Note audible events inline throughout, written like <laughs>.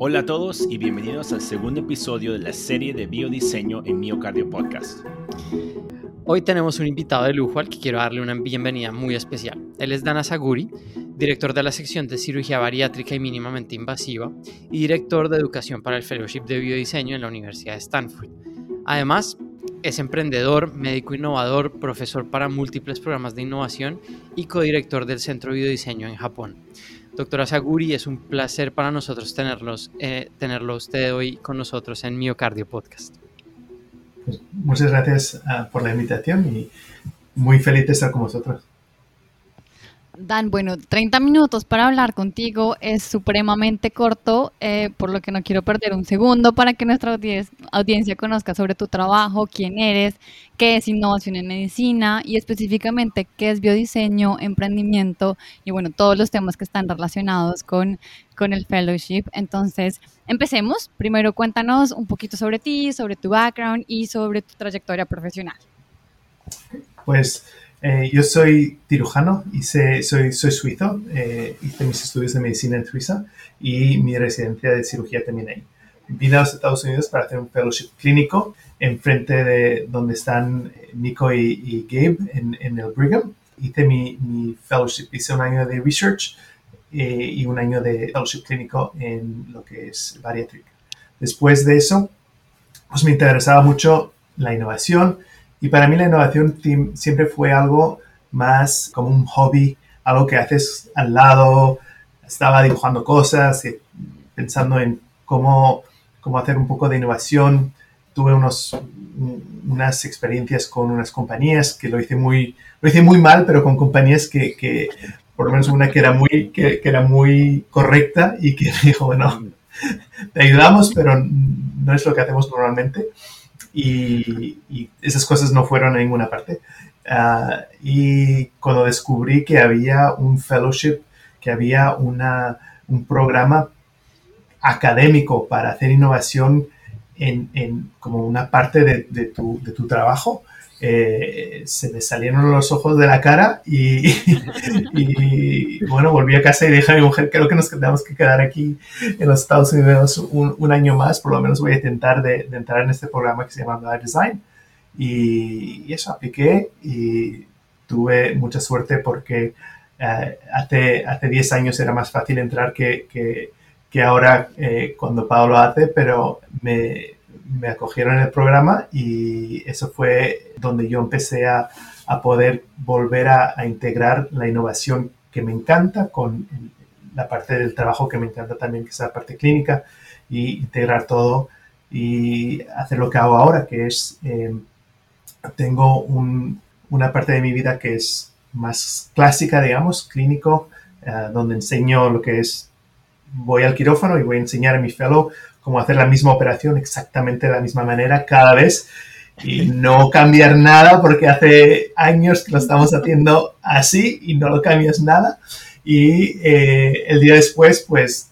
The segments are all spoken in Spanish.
Hola a todos y bienvenidos al segundo episodio de la serie de biodiseño en Miocardio Podcast. Hoy tenemos un invitado de lujo al que quiero darle una bienvenida muy especial. Él es Dana Saguri, director de la sección de cirugía bariátrica y mínimamente invasiva y director de educación para el Fellowship de Biodiseño en la Universidad de Stanford. Además, es emprendedor, médico innovador, profesor para múltiples programas de innovación y codirector del Centro de Biodiseño en Japón. Doctora Saguri, es un placer para nosotros tenerlos, eh, tenerlo usted hoy con nosotros en Miocardio Podcast. Pues muchas gracias uh, por la invitación y muy feliz de estar con vosotros. Dan, bueno, 30 minutos para hablar contigo es supremamente corto, eh, por lo que no quiero perder un segundo para que nuestra audiencia conozca sobre tu trabajo, quién eres, qué es innovación en medicina y específicamente qué es biodiseño, emprendimiento y bueno, todos los temas que están relacionados con, con el fellowship. Entonces, empecemos. Primero cuéntanos un poquito sobre ti, sobre tu background y sobre tu trayectoria profesional. Pues eh, yo soy cirujano, hice, soy, soy suizo, eh, hice mis estudios de medicina en Suiza y mi residencia de cirugía también ahí. Vine a los Estados Unidos para hacer un fellowship clínico enfrente de donde están Nico y, Gabe en, en, el Brigham. Hice mi, mi, fellowship, hice un año de research eh, y un año de fellowship clínico en lo que es bariátrica. Después de eso, pues me interesaba mucho la innovación, y para mí la innovación siempre fue algo más como un hobby, algo que haces al lado. Estaba dibujando cosas, eh, pensando en cómo, cómo hacer un poco de innovación. Tuve unos, unas experiencias con unas compañías que lo hice muy, lo hice muy mal, pero con compañías que, que por lo menos una que era muy, que, que, era muy correcta y que <laughs> dijo, bueno, te ayudamos, pero no es lo que hacemos normalmente y, esas cosas no fueron a ninguna parte. Ah, y cuando descubrí que había un fellowship, que había una, un programa académico para hacer innovación en, en como una parte de, de, tu, de tu, trabajo, eh, se me salieron los ojos de la cara y, <laughs> y, bueno, volví a casa y dije a mi mujer, creo que nos tenemos que quedar aquí en los Estados Unidos un, un año más, por lo menos voy a intentar de, de, entrar en este programa que se llama Design. Y, y eso, apliqué y tuve mucha suerte porque eh, hace, hace 10 años era más fácil entrar que, que, que ahora eh, cuando Pablo hace, pero me, me acogieron en el programa y eso fue donde yo empecé a, a poder volver a, a, integrar la innovación que me encanta con la parte del trabajo que me encanta también, que es la parte clínica, y integrar todo y hacer lo que hago ahora, que es, eh, tengo un, una parte de mi vida que es más clásica, digamos, clínico, eh, donde enseño lo que es, voy al quirófano y voy a enseñar a mi fellow como hacer la misma operación exactamente de la misma manera cada vez y <laughs> no cambiar nada porque hace años que lo estamos haciendo así y no lo cambias nada. Y eh, el día después, pues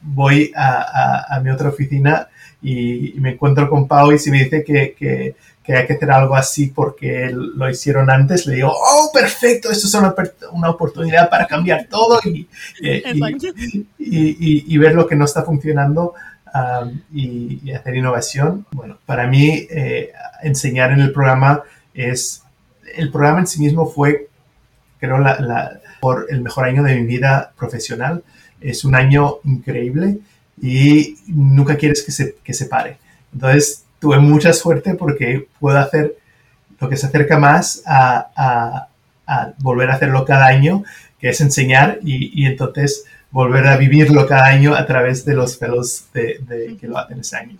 voy a, a, a mi otra oficina y, y, me encuentro con Pau y si me dice que, que, que, hay que hacer algo así porque lo hicieron antes, le digo, oh, perfecto, esto es una, una oportunidad para cambiar todo y, y, y, ver lo que no está funcionando um, y, y, hacer innovación. Bueno, para mí eh, enseñar en el programa es, el programa en sí mismo fue, creo, la, la, por el mejor año de mi vida profesional. Es un año increíble y nunca quieres que se, que se pare. Entonces, tuve mucha suerte porque puedo hacer lo que se acerca más a, volver a hacerlo cada año, que es enseñar y, entonces volver a vivirlo cada año a través de los fellows de, que lo hacen ese año.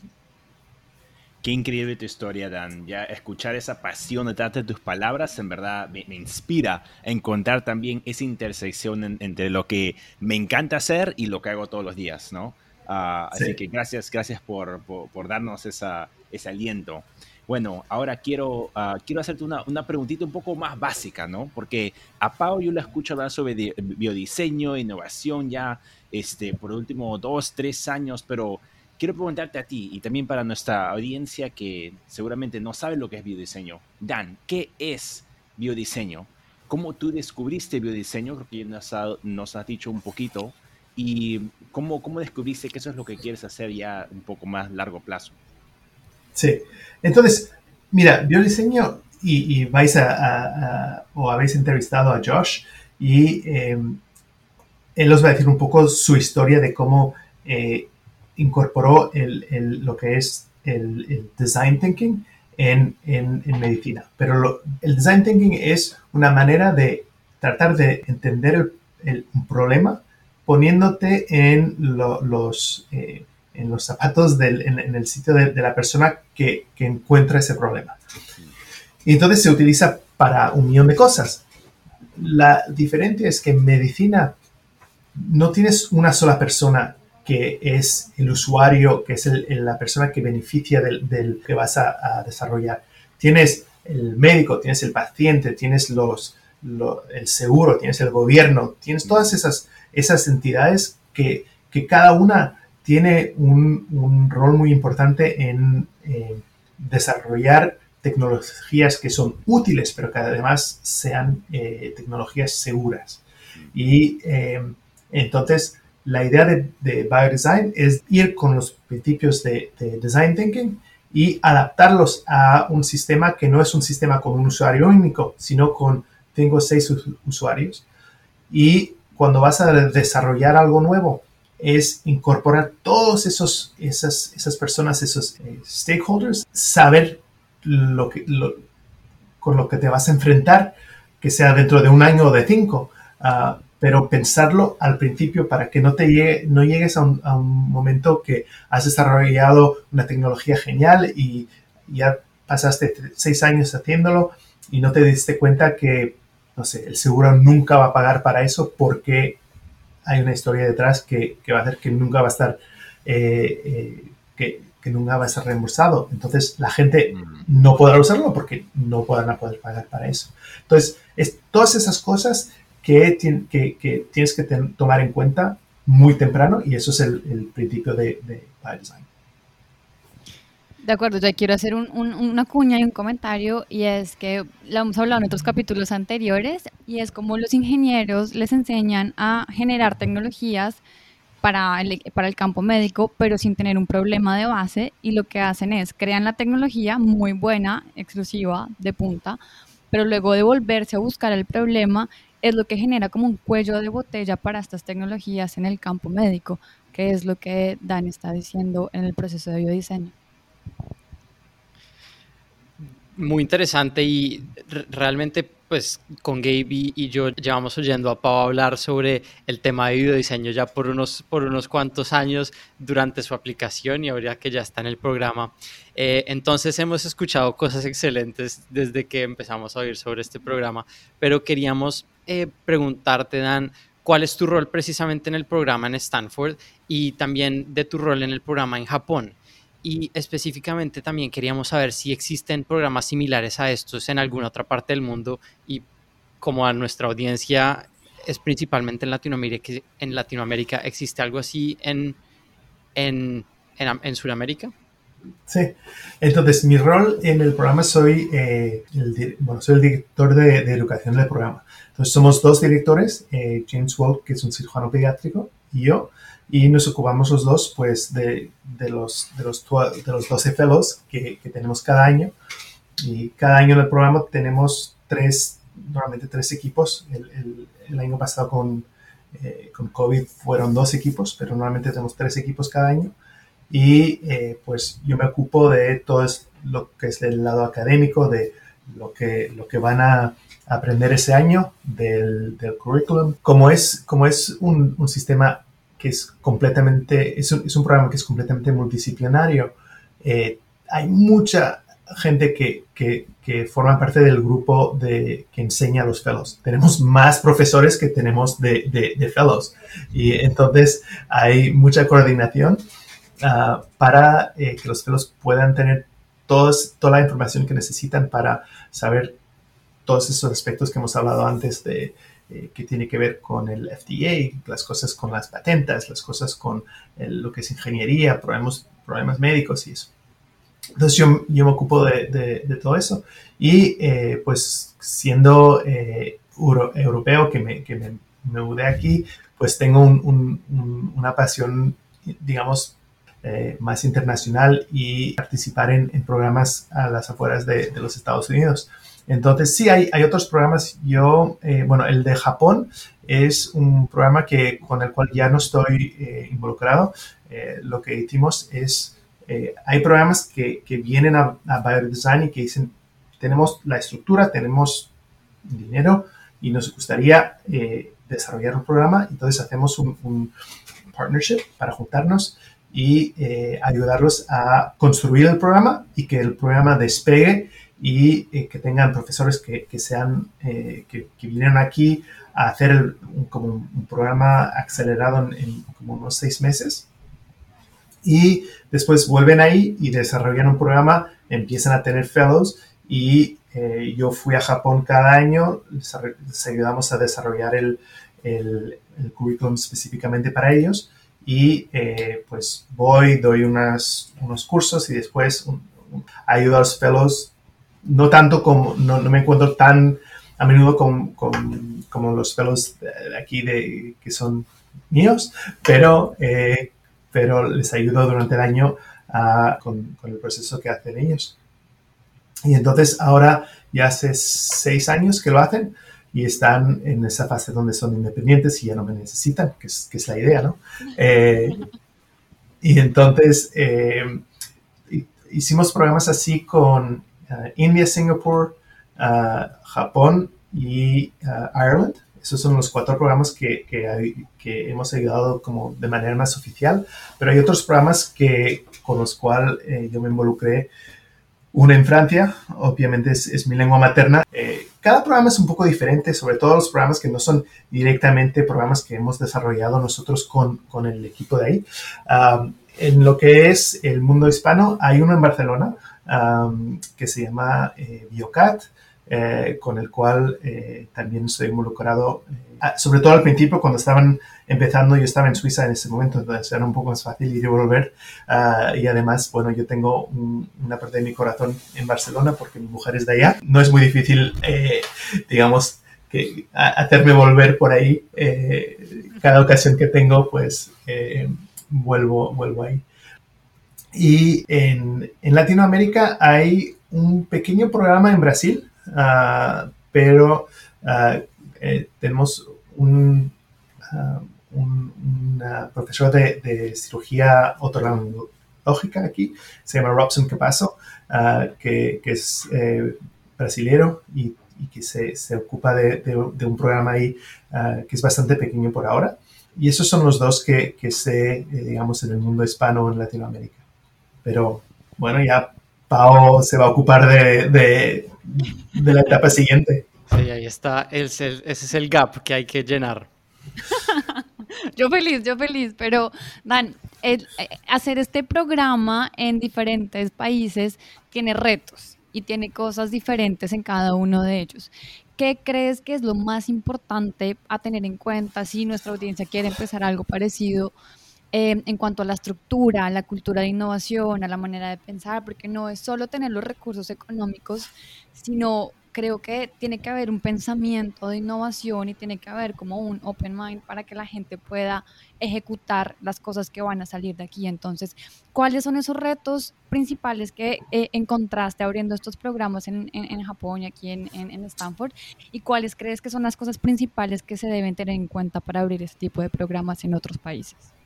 Qué increíble tu historia, Dan. Ya escuchar esa pasión detrás de tus palabras en verdad me, inspira a encontrar también esa intersección en, entre lo que me encanta hacer y lo que hago todos los días, ¿no? Uh, sí. Así que gracias, gracias por, por, por darnos esa, ese aliento. Bueno, ahora quiero, uh, quiero hacerte una, una, preguntita un poco más básica, ¿no? Porque a Pau yo la escucho hablar sobre biodiseño, innovación ya este, por los últimos dos, tres años, pero quiero preguntarte a ti y también para nuestra audiencia que seguramente no sabe lo que es biodiseño. Dan, ¿qué es biodiseño? ¿Cómo tú descubriste biodiseño? Creo que nos, ha, nos has dicho un poquito. ¿Y cómo, cómo descubriste que eso es lo que quieres hacer ya un poco más largo plazo? Sí, entonces, mira, yo diseño y, vais a, o habéis entrevistado a Josh y em, él os va a decir un poco su historia de cómo eh, incorporó el, lo que es el, design thinking en, en, medicina. Pero el design thinking es una manera de tratar de entender el, problema poniéndote en los, eh, en los zapatos del, en, el sitio de, la persona que, que, encuentra ese problema. Y entonces se utiliza para un millón de cosas. La diferencia es que en medicina no tienes una sola persona que es el usuario, que es la persona que beneficia del, que vas a, desarrollar. Tienes el médico, tienes el paciente, tienes los, el seguro, tienes el gobierno, tienes todas esas, esas entidades que, que cada una tiene un, un, rol muy importante en desarrollar tecnologías que son útiles, pero que además sean eh, tecnologías seguras. Y eh, entonces, la idea de, de, Biodesign es ir con los principios de, Design Thinking y adaptarlos a un sistema que no es un sistema con un usuario único, sino con cinco o seis usuarios. Y cuando vas a desarrollar algo nuevo, es incorporar todos esos, esas, esas personas, esos eh, stakeholders, saber lo que, con lo que te vas a enfrentar, que sea dentro de un año o de cinco, ah, pero pensarlo al principio para que no, te llegue, no llegues a un, momento que has desarrollado una tecnología genial y ya pasaste seis años haciéndolo y no te diste cuenta que, no sé, el seguro nunca va a pagar para eso porque hay una historia detrás que, va a hacer que nunca va a estar, eh, eh, que, que nunca va a ser reembolsado. Entonces la gente mm. no podrá usarlo porque no podrán poder pagar para eso. Entonces, es todas esas cosas que, que, tienes que tomar en cuenta muy temprano y eso es el, principio de, de Design. De acuerdo, ya quiero hacer una cuña y un comentario y es que lo hemos hablado en otros capítulos anteriores y es como los ingenieros les enseñan a generar tecnologías para el, para el campo médico, pero sin tener un problema de base. Y lo que hacen es, crean la tecnología muy buena, exclusiva, de punta, pero luego de volverse a buscar el problema es lo que genera como un cuello de botella para estas tecnologías en el campo médico, que es lo que Dan está diciendo en el proceso de biodiseño. Muy interesante y realmente pues con Gabe y, yo llevamos oyendo a Pau hablar sobre el tema de videodiseño ya por unos, por unos cuantos años durante su aplicación y ahora que ya está en el programa. Eh, entonces hemos escuchado cosas excelentes desde que empezamos a oír sobre este programa, pero queríamos eh, preguntarte, Dan, ¿cuál es tu rol precisamente en el programa en Stanford y también de tu rol en el programa en Japón? Y específicamente también queríamos saber si existen programas similares a estos en alguna otra parte del mundo y como a nuestra audiencia es principalmente en Latinoamérica, en Latinoamérica ¿existe algo así en, en, en, Sudamérica? Sí, entonces mi rol en el programa soy, eh, el, bueno, soy el director de, educación del programa. Entonces somos dos directores, eh, James Walt, que es un cirujano pediátrico, y yo, y nos ocupamos los dos pues de, de los, de, los, de los 12 fellows que, que, tenemos cada año y cada año en el programa tenemos tres, normalmente tres equipos. El, el, año pasado con, eh, con COVID fueron dos equipos, pero normalmente tenemos tres equipos cada año y eh, pues yo me ocupo de todo lo que es del lado académico, de lo que, lo que van a aprender ese año del, del curriculum. Como es, como es un, un sistema que es completamente, es un, es un programa que es completamente multidisciplinario. Eh, hay mucha gente que, que, forma parte del grupo de, que enseña a los fellows. Tenemos más profesores que tenemos de, de, fellows. Y entonces hay mucha coordinación uh, para eh, que los fellows puedan tener todos, toda la información que necesitan para saber todos esos aspectos que hemos hablado antes de eh, que tiene que ver con el FDA, las cosas con las patentes, las cosas con lo que es ingeniería, problemas, problemas médicos y eso. Entonces yo, yo me ocupo de, de, todo eso y eh, pues siendo eh, europeo que, me, que me, me, mudé aquí, pues tengo una pasión, digamos, eh, más internacional y participar en, programas a las afueras de, los Estados Unidos. Entonces, sí, hay, hay otros programas. Yo, eh, bueno, el de Japón es un programa que, con el cual ya no estoy eh, involucrado. lo que hicimos es, hay programas que, que vienen a, a Biodesign y que dicen, tenemos la estructura, tenemos dinero y nos gustaría desarrollar un programa. Entonces, hacemos un, un partnership para juntarnos y eh, ayudarlos a construir el programa y que el programa despegue y eh, que tengan profesores que, que sean, eh, que, que, vienen aquí a hacer un, como un, programa acelerado en, como unos seis meses. Y después vuelven ahí y desarrollan un programa, empiezan a tener fellows y yo fui a Japón cada año, les, ayudamos a desarrollar el, el, el currículum específicamente para ellos y eh, pues voy, doy unas, unos cursos y después ayudo a los fellows, no tanto como, no, me encuentro tan a menudo con, como los de aquí de, que son míos, pero, eh, pero les ayudo durante el año con, con, el proceso que hacen ellos. Y entonces ahora ya hace seis años que lo hacen y están en esa fase donde son independientes y ya no me necesitan, que es, que es la idea, ¿no? Eh, y entonces eh, hicimos programas así con India, Singapur, uh, Japón y uh, Ireland. Esos son los cuatro programas que, hemos ayudado como de manera más oficial, pero hay otros programas que, con los cuales eh, yo me involucré una en Francia, obviamente es, mi lengua materna. Eh, cada programa es un poco diferente, sobre todo los programas que no son directamente programas que hemos desarrollado nosotros con, con el equipo de ahí. en lo que es el mundo hispano, hay uno en Barcelona que se llama eh, Biocat, eh, con el cual también estoy involucrado, sobre todo al principio cuando estaban empezando, yo estaba en Suiza en ese momento, entonces era un poco más fácil ir y volver. Ah, y además, bueno, yo tengo una parte de mi corazón en Barcelona porque mi mujer es de allá. No es muy difícil, eh, digamos, que hacerme volver por ahí. Eh, cada ocasión que tengo, pues eh, vuelvo, vuelvo ahí. Y en, Latinoamérica hay un pequeño programa en Brasil, ah, pero ah, tenemos un, una profesora de, cirugía otorrinológica aquí, se llama Robson Capasso, que, es eh, brasilero y, que se, ocupa de, un programa ahí ah, que es bastante pequeño por ahora. Y esos son los dos que, que sé, eh, digamos, en el mundo hispano en Latinoamérica. Pero bueno, ya Pau se va a ocupar de, de, la etapa siguiente. Sí, ahí está, ese es el gap que hay que llenar. <laughs> yo feliz, yo feliz, pero Dan, eh, hacer este programa en diferentes países tiene retos y tiene cosas diferentes en cada uno de ellos. ¿Qué crees que es lo más importante a tener en cuenta si nuestra audiencia quiere empezar algo parecido eh, en cuanto a la estructura, a la cultura de innovación, a la manera de pensar? Porque no es solo tener los recursos económicos, sino creo que tiene que haber un pensamiento de innovación y tiene que haber como un open mind para que la gente pueda ejecutar las cosas que van a salir de aquí. Entonces, ¿cuáles son esos retos principales que eh, encontraste abriendo estos programas en, Japón y aquí en, en, Stanford? ¿Y cuáles crees que son las cosas principales que se deben tener en cuenta para abrir este tipo de programas en otros países?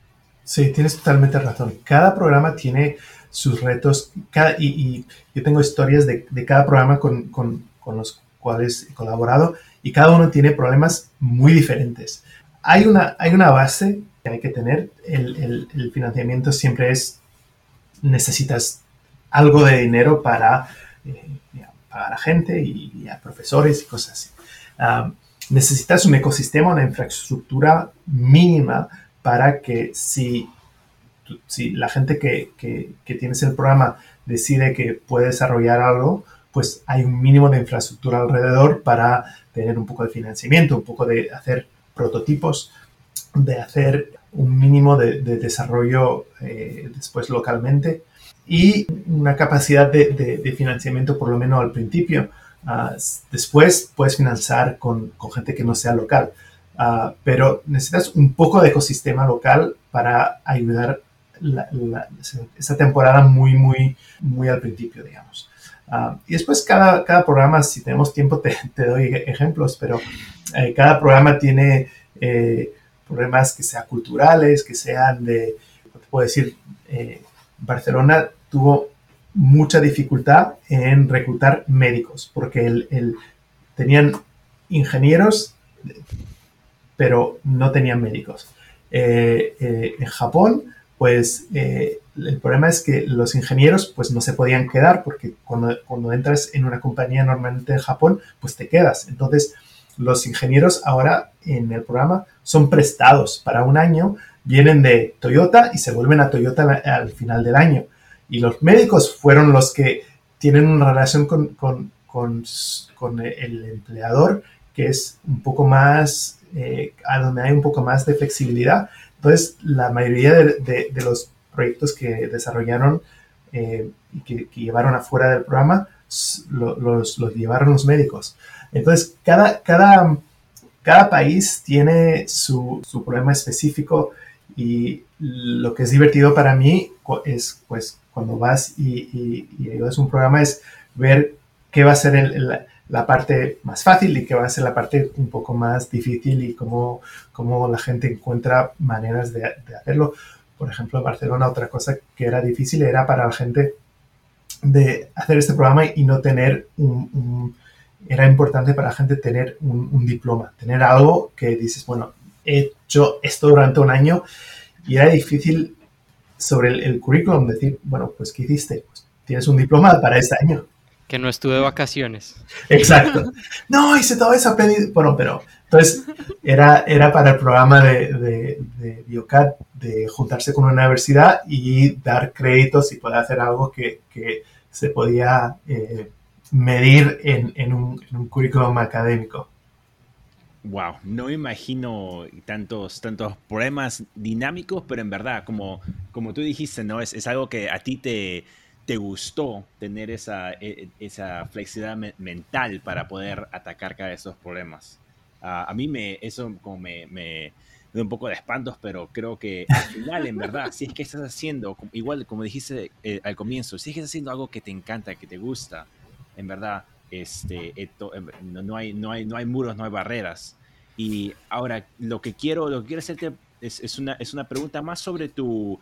Sí, tienes totalmente razón. Cada programa tiene sus retos y, yo tengo historias de, cada programa con, los cuales he colaborado y cada uno tiene problemas muy diferentes. Hay una, hay una base que hay que tener. El, el, financiamiento siempre es, necesitas algo de dinero para eh, pagar a gente y, a profesores y cosas así. Ah, necesitas un ecosistema, una infraestructura mínima para que si, si la gente que, que, que tienes el programa decide que puede desarrollar algo, pues hay un mínimo de infraestructura alrededor para tener un poco de financiamiento, un poco de hacer prototipos, de hacer un mínimo de, desarrollo eh, después localmente y una capacidad de, financiamiento por lo menos al principio. Ah, después puedes financiar con, gente que no sea local. Ah, pero necesitas un poco de ecosistema local para ayudar esa temporada muy, muy, muy al principio, digamos. Ah, y después cada, cada programa, si tenemos tiempo, te, te doy ejemplos, pero eh, cada programa tiene eh, problemas que sean culturales, que sean de, te puedo decir, eh, Barcelona tuvo mucha dificultad en reclutar médicos, porque el, tenían ingenieros, pero no tenían médicos. en Japón, pues el problema es que los ingenieros pues no se podían quedar porque cuando, entras en una compañía normalmente en Japón pues te quedas. Entonces los ingenieros ahora en el programa son prestados para un año, vienen de Toyota y se vuelven a Toyota al final del año. Y los médicos fueron los que tienen una relación con, el empleador que es un poco más, eh, a donde hay un poco más de flexibilidad. Entonces, la mayoría de, de los proyectos que desarrollaron eh, y que, llevaron afuera del programa, los, los, llevaron los médicos. Entonces, cada, cada, cada país tiene su, su, problema específico y lo que es divertido para mí es, pues, cuando vas y, y, ayudas un programa es ver qué va a ser la parte más fácil y qué va a ser la parte un poco más difícil y cómo, cómo la gente encuentra maneras de, hacerlo por ejemplo, en Barcelona otra cosa que era difícil era para la gente de hacer este programa y no tener un, era importante para la gente tener un, diploma, tener algo que dices, bueno, he hecho esto durante un año y era difícil sobre el, currículum decir, bueno, pues ¿qué hiciste? Pues, tienes un diploma para este año. Que no estuve de vacaciones. Exacto. <laughs> No, hice todo eso aprendido. Bueno, pero entonces era, era para el programa de, de, de Biocat de juntarse con una universidad y dar créditos y poder hacer algo que, que se podía eh, medir en, en, un, en, un, currículum académico. Wow, no me imagino tantos, tantos problemas dinámicos, pero en verdad, como, como tú dijiste, ¿no? Es, es algo que a ti te, te gustó tener esa, e, esa flexibilidad mental para poder atacar cada de esos problemas. a mí me, eso como me, me, da un poco de espantos, pero creo que al final, en verdad, si es que estás haciendo, igual como dijiste eh, al comienzo, si es que estás haciendo algo que te encanta, que te gusta, en verdad, este, esto, em, no, hay, no, hay, no hay muros, no hay barreras. Y ahora, lo que quiero, lo que quiero hacerte es, es, una, es una pregunta más sobre tu,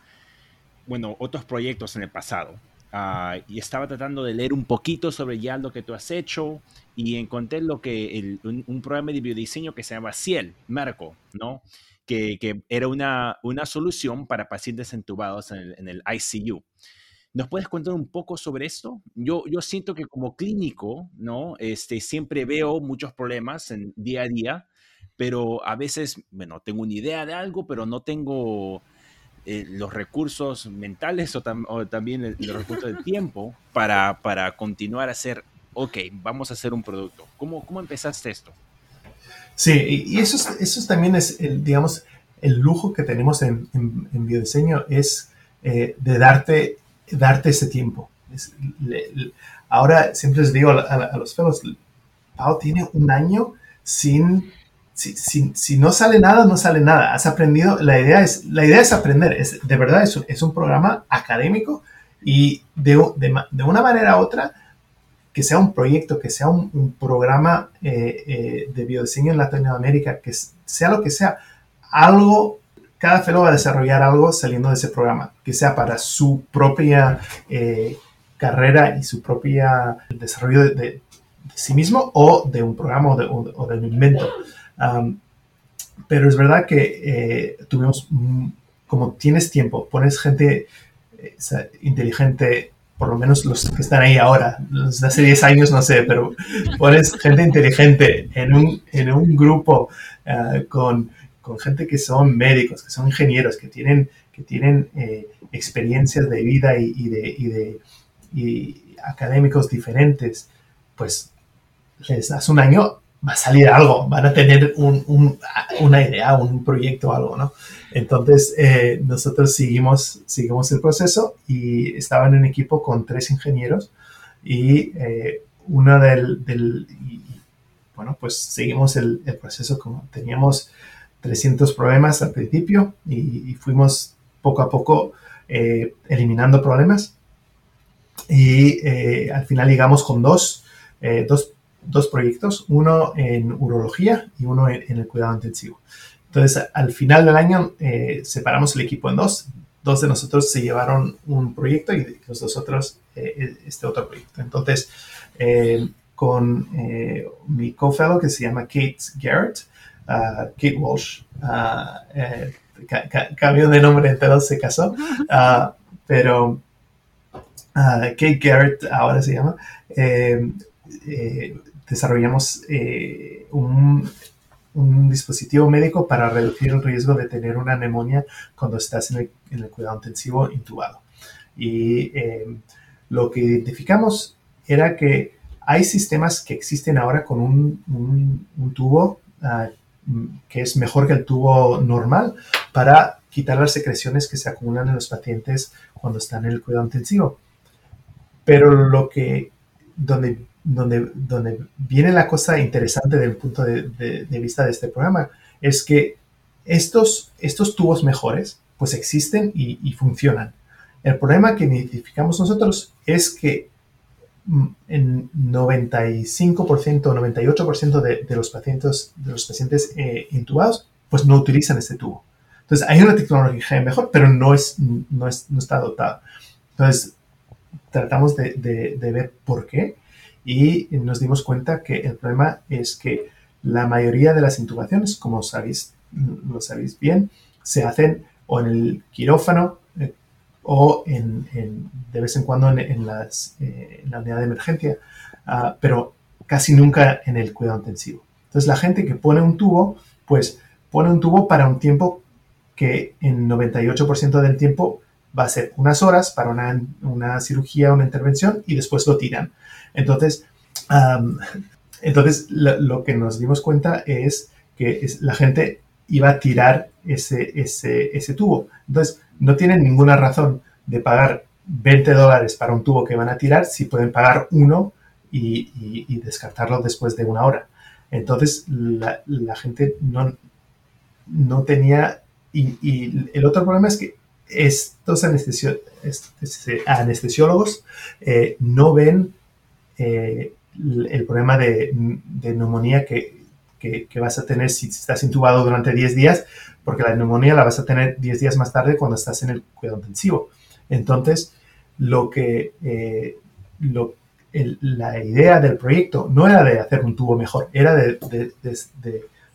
bueno, otros proyectos en el pasado. Ah, y estaba tratando de leer un poquito sobre ya lo que tú has hecho y encontré lo que un, programa de biodiseño que se llama Ciel, Merco, ¿no? Que, que era una, una, solución para pacientes entubados en el, en el, ICU. ¿Nos puedes contar un poco sobre esto? Yo, yo siento que como clínico, ¿no? Este, siempre veo muchos problemas en día a día, pero a veces, bueno, tengo una idea de algo, pero no tengo eh, los recursos mentales o, también el, los recursos de tiempo para, para continuar a hacer, ok, vamos a hacer un producto. ¿Cómo, cómo empezaste esto? Sí, y eso, eso también es, el, digamos, el lujo que tenemos en, biodiseño es eh, de darte, darte ese tiempo. ahora siempre les digo a, los fellows, Pau tiene un año sin si, no sale nada, no sale nada. Has aprendido, la idea es, la idea es aprender. Es, de verdad es, es un programa académico y de, una manera u otra, que sea un proyecto, que sea un, programa eh, eh, de biodiseño en Latinoamérica, que sea lo que sea, algo, cada fellow va a desarrollar algo saliendo de ese programa, que sea para su propia eh, carrera y su propia desarrollo de, sí mismo o de un programa o de, o de un invento pero es verdad que eh, tuvimos, mm, como tienes tiempo, pones gente eh, inteligente, por lo menos los que están ahí ahora, los hace 10 años no sé, pero pones gente inteligente en un, en un grupo eh, con, con, gente que son médicos, que son ingenieros, que tienen, que tienen experiencias de vida y, y de, y de y académicos diferentes, pues les das un año va a salir algo, van a tener una idea, un proyecto, algo, ¿no? Entonces, eh, nosotros seguimos, seguimos el proceso y estaba en un equipo con tres ingenieros y eh, uno del, bueno, pues seguimos el, proceso como teníamos 300 problemas al principio y, fuimos poco a poco eh, eliminando problemas y eh, al final llegamos con dos, dos, dos, proyectos, uno en urología y uno en, el cuidado intensivo. Entonces, al final del año separamos el equipo en dos. Dos de nosotros se llevaron un proyecto y los dos otros este otro proyecto. Entonces, con eh, mi co-fellow que se llama Kate Garrett, uh, Kate Walsh. Uh, eh, cambio de nombre entero, se casó, uh, <laughs> pero Kate Garrett ahora se llama. Eh, desarrollamos un, un, dispositivo médico para reducir el riesgo de tener una neumonía cuando estás en el, en el cuidado intensivo intubado. Y lo que identificamos era que hay sistemas que existen ahora con un, tubo ah, que es mejor que el tubo normal para quitar las secreciones que se acumulan en los pacientes cuando están en el cuidado intensivo. Pero lo que, donde, donde, donde viene la cosa interesante desde el punto de, vista de este programa, es que estos, estos tubos mejores pues existen y, y funcionan. El problema que identificamos nosotros es que en 95% o 98% de, de, los pacientes, de los pacientes eh, intubados, pues no utilizan este tubo. Entonces, hay una tecnología mejor, pero no, es, no, es, no está dotada. Entonces, tratamos de, de, ver por qué y nos dimos cuenta que el problema es que la mayoría de las intubaciones, como sabéis, lo sabéis bien, se hacen o en el quirófano o en, de vez en cuando en, las, eh, la unidad de emergencia, ah, pero casi nunca en el cuidado intensivo. Entonces la gente que pone un tubo, pues pone un tubo para un tiempo que en 98% del tiempo va a ser unas horas para una, una, cirugía, una intervención y después lo tiran. Entonces, entonces lo, que nos dimos cuenta es que la gente iba a tirar ese, ese, ese tubo. Entonces, no tienen ninguna razón de pagar 20 dólares para un tubo que van a tirar si pueden pagar uno y, descartarlo después de una hora. Entonces la, gente no, no tenía... Y, el otro problema es que estos anestesiólogos eh, no ven eh, el problema de, neumonía que, que, vas a tener si estás intubado durante 10 días, porque la neumonía la vas a tener 10 días más tarde cuando estás en el cuidado intensivo. Entonces, lo que, eh, la idea del proyecto no era de hacer un tubo mejor, era de,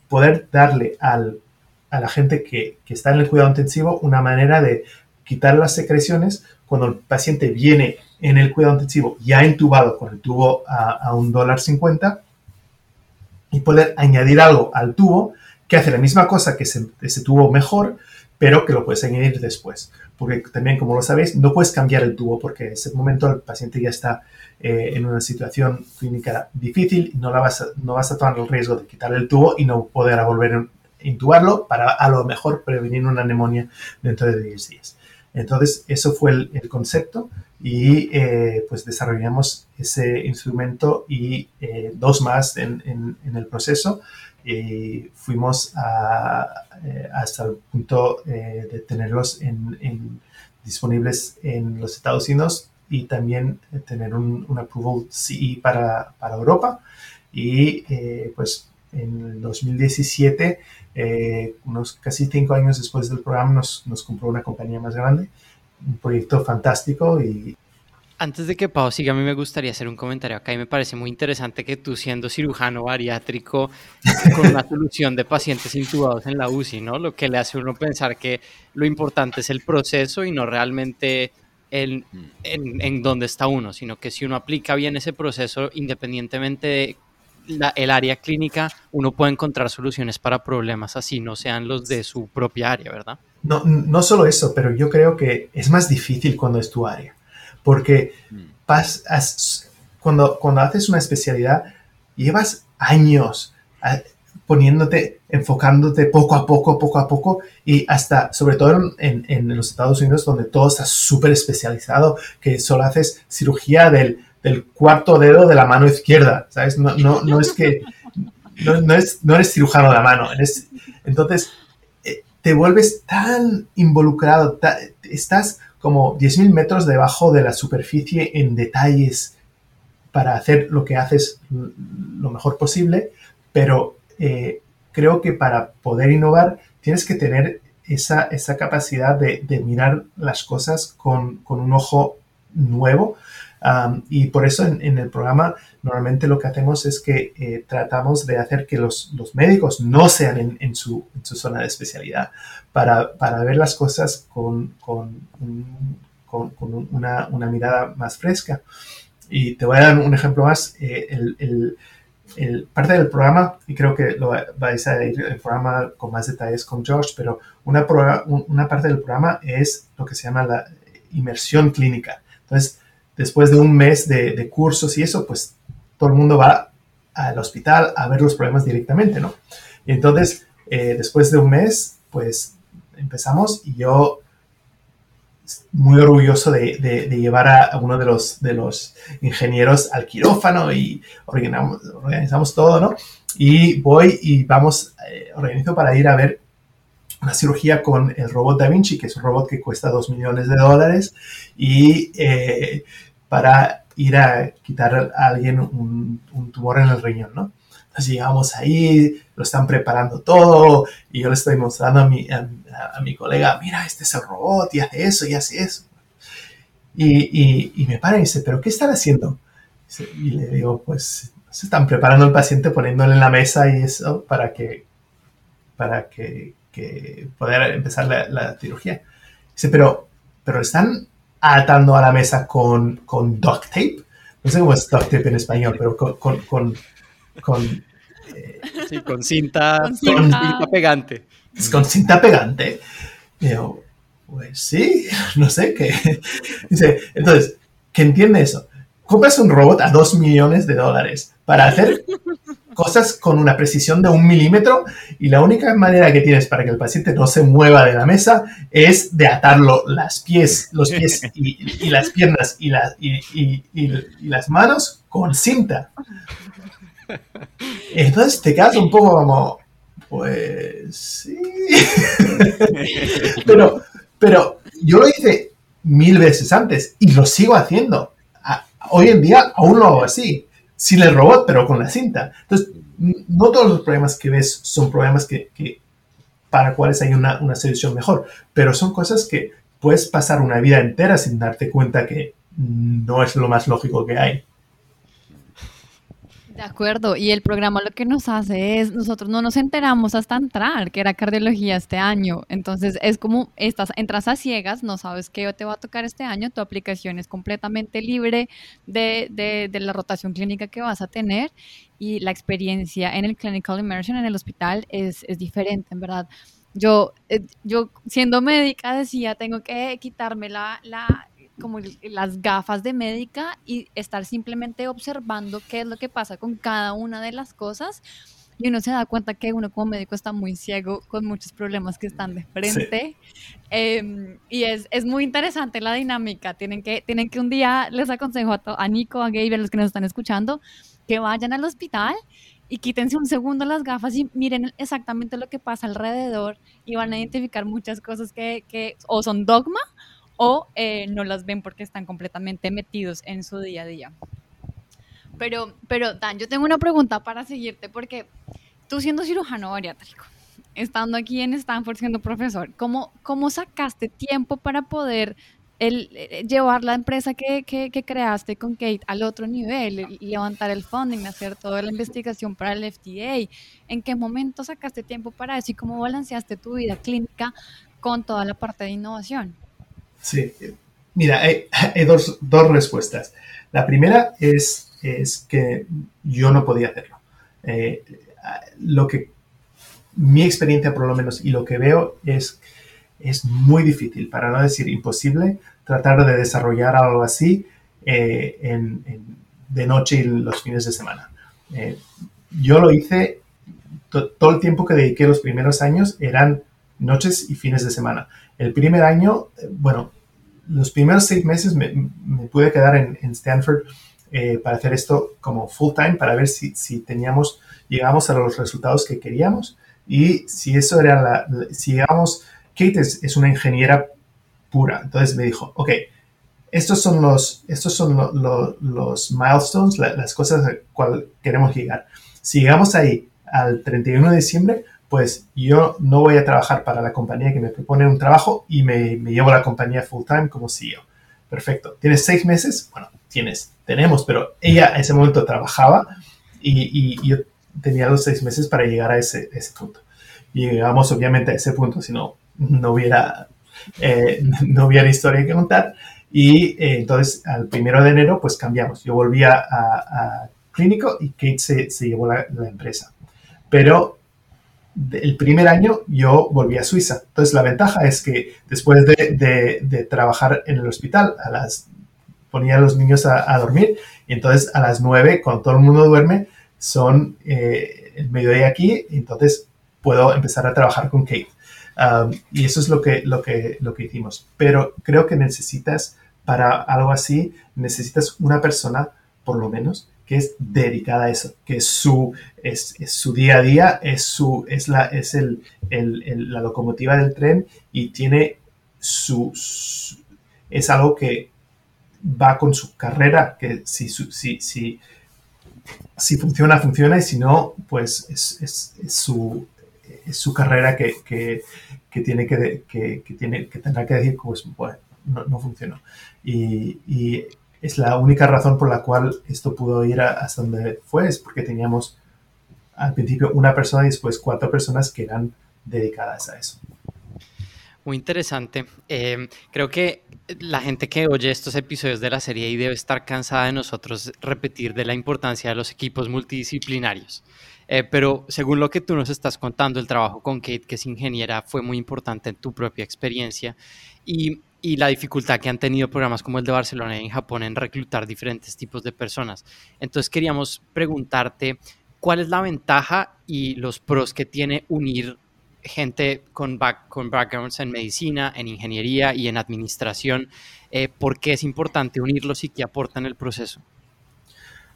poder darle al, a la gente que, está en el cuidado intensivo una manera de quitar las secreciones cuando el paciente viene en el cuidado intensivo ya intubado con el tubo a, un dólar cincuenta y poder añadir algo al tubo que hace la misma cosa que ese, tubo mejor, pero que lo puedes añadir después. Porque también, como lo sabéis, no puedes cambiar el tubo porque en ese momento el paciente ya está eh, en una situación clínica difícil y no, la vas a, no vas a tomar el riesgo de quitar el tubo y no poder volver intubarlo para a lo mejor prevenir una neumonía dentro de 10 días. Entonces, eso fue el, concepto y eh, pues desarrollamos ese instrumento y eh, dos más en, el proceso y fuimos eh, hasta el punto de tenerlos disponibles en los Estados Unidos y también tener un, un approval CE para, para Europa y pues en 2017 eh, unos casi cinco años después del programa nos, nos compró una compañía más grande, un proyecto fantástico y antes de que Pau siga, a mí me gustaría hacer un comentario acá y me parece muy interesante que tú siendo cirujano bariátrico con una <laughs> solución de pacientes intubados en la UCI, ¿no? Lo que le hace uno pensar que lo importante es el proceso y no realmente el, en, en dónde está uno, sino que si uno aplica bien ese proceso, independientemente de el área clínica, uno puede encontrar soluciones para problemas así, no sean los de su propia área, ¿verdad? No, no solo eso, pero yo creo que es más difícil cuando es tu área porque cuando, cuando haces una especialidad, llevas años ah, poniéndote, enfocándote poco a poco, poco a poco, y hasta, sobre todo en, en los Estados Unidos, donde todo está súper especializado, que solo haces cirugía del, del, cuarto dedo de la mano izquierda, ¿sabes? No, no, no es que no, es, no eres cirujano de la mano. entonces, eh, te vuelves tan involucrado, estás como 10.000 metros debajo de la superficie en detalles para hacer lo que haces lo mejor posible, pero eh, creo que para poder innovar tienes que tener esa, esa capacidad de, mirar las cosas con, con un ojo nuevo. Y por eso en, el programa normalmente lo que hacemos es que eh, tratamos de hacer que los, los médicos no sean en, su, en, su, zona de especialidad para, para ver las cosas con, con, con, una, una, mirada más fresca. Y te voy a dar un ejemplo más. Eh, el, el, parte del programa, y creo que lo vais a ir el programa con más detalles con George, pero una, una parte del programa es lo que se llama la inmersión clínica. Entonces, después de un mes de, cursos y eso, pues todo el mundo va al hospital a ver los problemas directamente, ¿no? Y entonces, eh, después de un mes, pues empezamos y yo muy orgulloso de, llevar a, uno de los, ingenieros al quirófano y organizamos, todo, ¿no? Y voy y vamos, eh, organizo para ir a ver una cirugía con el robot Da Vinci, que es un robot que cuesta 2 millones de dólares, y eh, para ir a quitar a alguien un, tumor en el riñón, ¿no? Entonces llegamos ahí, lo están preparando todo y yo le estoy mostrando a mi, a, mi colega, mira, este es el robot y hace eso y hace eso. Y, y, me para y dice, ¿pero qué están haciendo? Y le digo, pues se están preparando al paciente poniéndole en la mesa y eso para que, para que, que poder empezar la, cirugía. Dice, pero, pero están atando a la mesa con, con duct tape. No sé cómo es duct tape en español, pero con, con con, eh, con cinta, con cinta, pegante. Con cinta pegante. yo, pues sí, <laughs> no sé qué. Dice, entonces, ¿qué entiende eso? Compras un robot a dos millones de dólares para hacer cosas con una precisión de un milímetro y la única manera que tienes para que el paciente no se mueva de la mesa es de atarlo las pies, los pies y, las piernas y, y, y, las manos con cinta. Entonces te quedas un poco como, pues sí. <laughs> pero, pero yo lo hice mil veces antes y lo sigo haciendo. Hoy en día aún lo hago así, sin el robot, pero con la cinta. Entonces, no todos los problemas que ves son problemas que, para cuales hay una, una solución mejor, pero son cosas que puedes pasar una vida entera sin darte cuenta que no es lo más lógico que hay. De acuerdo, y el programa lo que nos hace es, nosotros no nos enteramos hasta entrar, que era cardiología este año, entonces es como, estás, entras a ciegas, no sabes qué te va a tocar este año, tu aplicación es completamente libre de, la rotación clínica que vas a tener y la experiencia en el clinical immersion en el hospital es, diferente, en verdad. Yo, eh, yo siendo médica decía, tengo que quitarme la como las gafas de médica y estar simplemente observando qué es lo que pasa con cada una de las cosas. Y uno se da cuenta que uno como médico está muy ciego con muchos problemas que están de frente. Em, y es, es, muy interesante la dinámica. Tienen que, tienen que un día, les aconsejo a, a Nico, a Gabe, a los que nos están escuchando, que vayan al hospital y quítense un segundo las gafas y miren exactamente lo que pasa alrededor y van a identificar muchas cosas que, que o son dogma o eh, no las ven porque están completamente metidos en su día a día. Pero, pero Dan, yo tengo una pregunta para seguirte porque tú siendo cirujano bariátrico, estando aquí en Stanford siendo profesor, ¿cómo, cómo sacaste tiempo para poder el, eh, llevar la empresa que, que, creaste con Kate al otro nivel, levantar el funding, hacer toda la investigación para el FDA. ¿En qué momento sacaste tiempo para eso y cómo balanceaste tu vida clínica con toda la parte de innovación? Sí, mira, hay, <laughs> dos, respuestas. La primera es, es que yo no podía hacerlo. Eh, lo que mi experiencia por lo menos y lo que veo es es muy difícil, para no decir imposible, tratar de desarrollar algo así eh, de noche y los fines de semana. Eh, yo lo hice, todo el tiempo que dediqué los primeros años eran noches y fines de semana. El primer año, bueno, los primeros seis meses me, pude quedar en, Stanford eh, para hacer esto como full time, para ver si, si teníamos, llegamos a los resultados que queríamos y si eso era la, si llegamos, Kate es, una ingeniera pura, entonces me dijo, ok, estos son los, estos son los milestones, las cosas a las cuales queremos llegar. Si llegamos ahí al 31 de diciembre, pues yo no voy a trabajar para la compañía que me propone un trabajo y me, llevo a la compañía full time como CEO. Perfecto. ¿Tienes seis meses? Bueno, tienes, tenemos, pero ella a ese momento trabajaba y, yo tenía los seis meses para llegar a ese, punto. Y llegamos obviamente a ese punto, si no, no hubiera, eh, <laughs> no hubiera historia que contar. Y eh, entonces al primero de enero pues cambiamos. Yo volví a, Clínico y Kate se, se llevó la empresa. Pero el primer año yo volví a Suiza. Entonces la ventaja es que después de, trabajar en el hospital, a las, ponía a los niños a, dormir y entonces a las nueve, cuando todo el mundo duerme, son eh, el mediodía aquí, y entonces puedo empezar a trabajar con Kate. Um, y eso es lo que, lo, que, lo que hicimos. Pero creo que necesitas, para algo así, necesitas una persona, por lo menos, que es dedicada a eso, que es su, es, su día a día, es, su, es, la, es el, la locomotiva del tren y tiene su, es algo que va con su carrera, que si, si, si, si funciona, funciona y si no, pues es, su, es su carrera que, que, que tiene que, tiene, que tendrá que decir, pues, bueno, no, no funcionó. Y es la única razón por la cual esto pudo ir hasta donde fue, es porque teníamos al principio una persona y después cuatro personas que eran dedicadas a eso. Muy interesante. Em, creo que la gente que oye estos episodios de la serie y debe estar cansada de nosotros repetir de la importancia de los equipos multidisciplinarios. Eh, pero según lo que tú nos estás contando, el trabajo con Kate, que es ingeniera, fue muy importante en tu propia experiencia. Y y la dificultad que han tenido programas como el de Barcelona en Japón en reclutar diferentes tipos de personas. Entonces queríamos preguntarte cuál es la ventaja y los pros que tiene unir gente con, con backgrounds en medicina, en ingeniería y en administración. Eh, ¿Por qué es importante unirlos y qué aportan el proceso?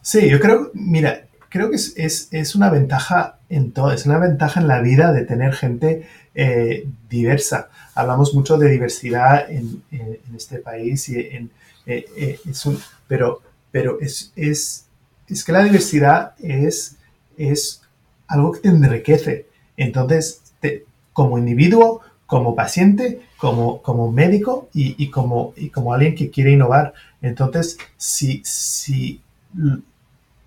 Sí, yo creo, mira, creo que es, es, es, una ventaja en todo, es una ventaja en la vida de tener gente eh, diversa. Hablamos mucho de diversidad en, en, este país, y en, eh, eh, es un, pero, pero es, es, es, que la diversidad es, es algo que te enriquece. Entonces, te, como individuo, como paciente, como, como médico y, y, como, y como alguien que quiere innovar. Entonces, si, si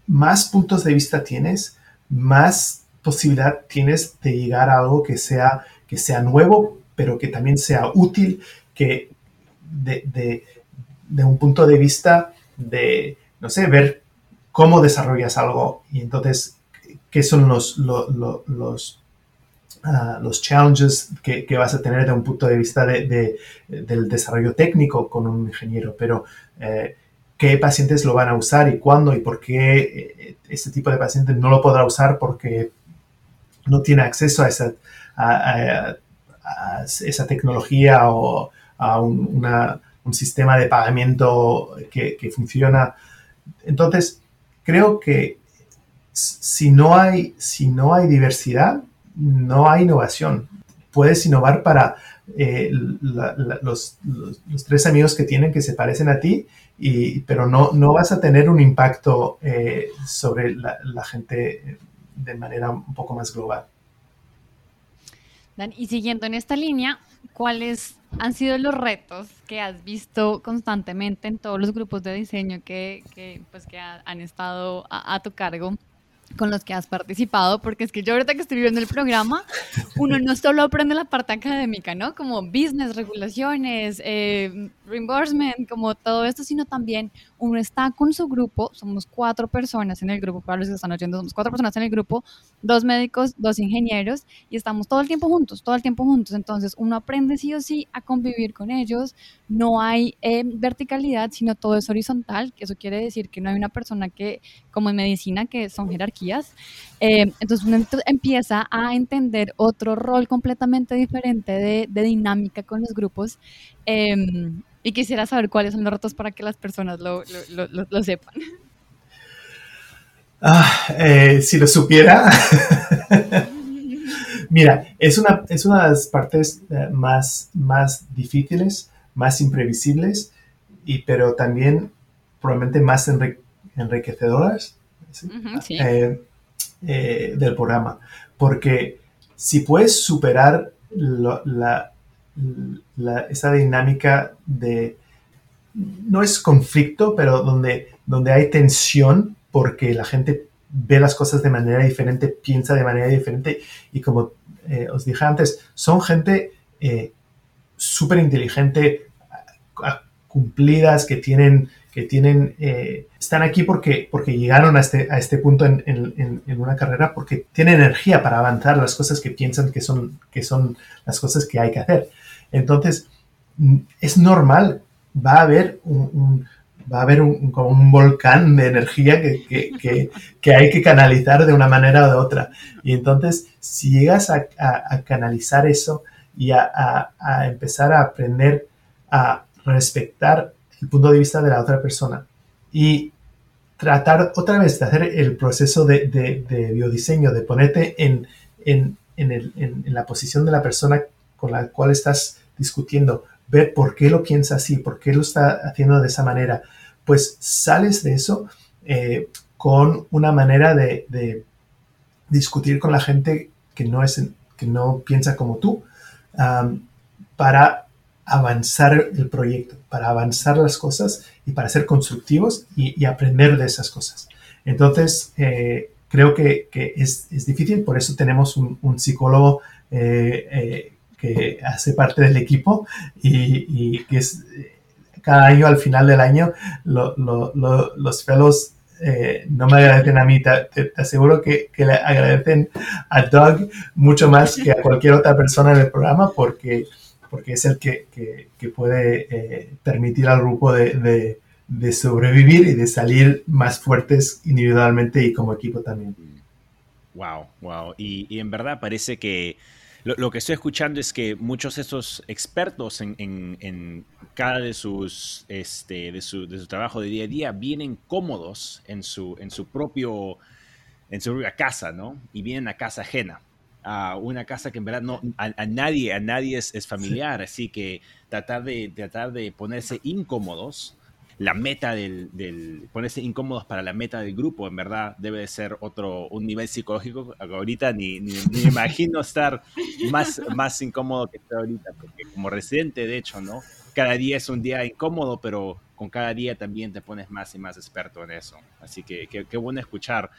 más puntos de vista tienes, más posibilidad tienes de llegar a algo que sea, que sea nuevo, pero que también sea útil, que de, un punto de vista de, no sé, ver cómo desarrollas algo. Y entonces qué son los, los, ah, los, challenges que, vas a tener de un punto de vista de, del desarrollo técnico con un ingeniero, pero eh, qué pacientes lo van a usar y cuándo y por qué eh, este tipo de paciente no lo podrá usar porque no tiene acceso a esa, a, esa tecnología o a un, sistema de pagamiento que, funciona. Entonces, creo que si no, hay, si no hay diversidad, no hay innovación. Puedes innovar para eh, los, los, tres amigos que tienen que se parecen a ti pero no, no vas a tener un impacto eh, sobre la, gente de manera un poco más global. Dan, y siguiendo en esta línea, ¿cuáles han sido los retos que has visto constantemente en todos los grupos de diseño que, que pues, que han estado a tu cargo? con los que has participado, porque es que yo ahorita que estoy viendo el programa, uno no solo aprende la parte académica, ¿no? Como business, regulaciones, eh, reimbursement, como todo esto, sino también uno está con su grupo, somos cuatro personas en el grupo, para los que están oyendo, somos cuatro personas en el grupo, dos médicos, dos ingenieros, y estamos todo el tiempo juntos, todo el tiempo juntos, entonces uno aprende sí o sí a convivir con ellos, no hay eh, verticalidad, sino todo es horizontal, que eso quiere decir que no hay una persona que, como en medicina, que son jerarquías, eh, entonces uno empieza a entender otro rol completamente diferente de, de dinámica con los grupos. Eh, y quisiera saber cuáles son los retos para que las personas lo, lo, lo, sepan. Ah, eh, si lo supiera. Mira, es una, es una de las partes eh, más, más difíciles, más imprevisibles, y, pero también probablemente más enriquecedoras eh, del programa. Porque si puedes superar la, esa dinámica de, no es conflicto, pero donde, donde hay tensión porque la gente ve las cosas de manera diferente, piensa de manera diferente y como eh, os dije antes, son gente eh, súper inteligente, cumplidas, que tienen, que tienen, eh, están aquí porque, porque llegaron a este, a este punto en, en, una carrera, porque tienen energía para avanzar las cosas que piensan que son, que son las cosas que hay que hacer. Entonces, mm, es normal, va a haber un, va a haber un, como un volcán de energía que, que, <laughs> que, hay que canalizar de una manera o de otra. Y entonces, si llegas a, a, canalizar eso y a, a, empezar a aprender a respetar el punto de vista de la otra persona y tratar otra vez de hacer el proceso de, de, de biodiseño, de ponerte en, en, en, el, en la posición de la persona con la cual estás discutiendo, ver por qué lo piensa así, por qué lo está haciendo de esa manera, pues sales de eso eh, con una manera de, discutir con la gente que no, es, que no piensa como tú para avanzar el proyecto, para avanzar las cosas y para ser constructivos y, aprender de esas cosas. Entonces, eh, creo que, es, difícil, por eso tenemos un, psicólogo eh, que hace parte del equipo y, que es cada año, al final del año, los fellows eh, no me agradecen a mí, te, aseguro que, le agradecen a Doug mucho más que a cualquier otra persona en el programa porque, porque es el que, puede eh, permitir al grupo de, sobrevivir y de salir más fuertes individualmente y como equipo también. Wow, wow. y en verdad parece que lo, que estoy escuchando es que muchos de estos expertos en, cada de sus, este, de su, de su, trabajo de día a día vienen cómodos en su, en su propio, en su propia casa, ¿no? Y vienen a casa ajena a una casa que en verdad no a, nadie a nadie es, es familiar así que tratar de tratar de ponerse incómodos la meta del, del, ponerse incómodos para la meta del grupo, en verdad debe de ser otro, un nivel psicológico. Ahorita ni, ni, me <laughs> imagino estar más, más incómodo que estoy ahorita, porque como residente, de hecho, ¿no? Cada día es un día incómodo, pero con cada día también te pones más y más experto en eso. Así que qué bueno escuchar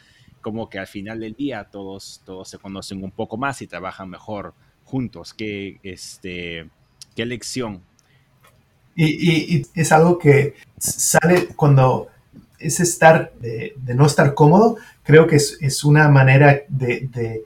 como que al final del día todos, todos se conocen un poco más y trabajan mejor juntos. Qué, este, qué lección y, es algo que sale cuando es estar, de, no estar cómodo, creo que es, una manera de,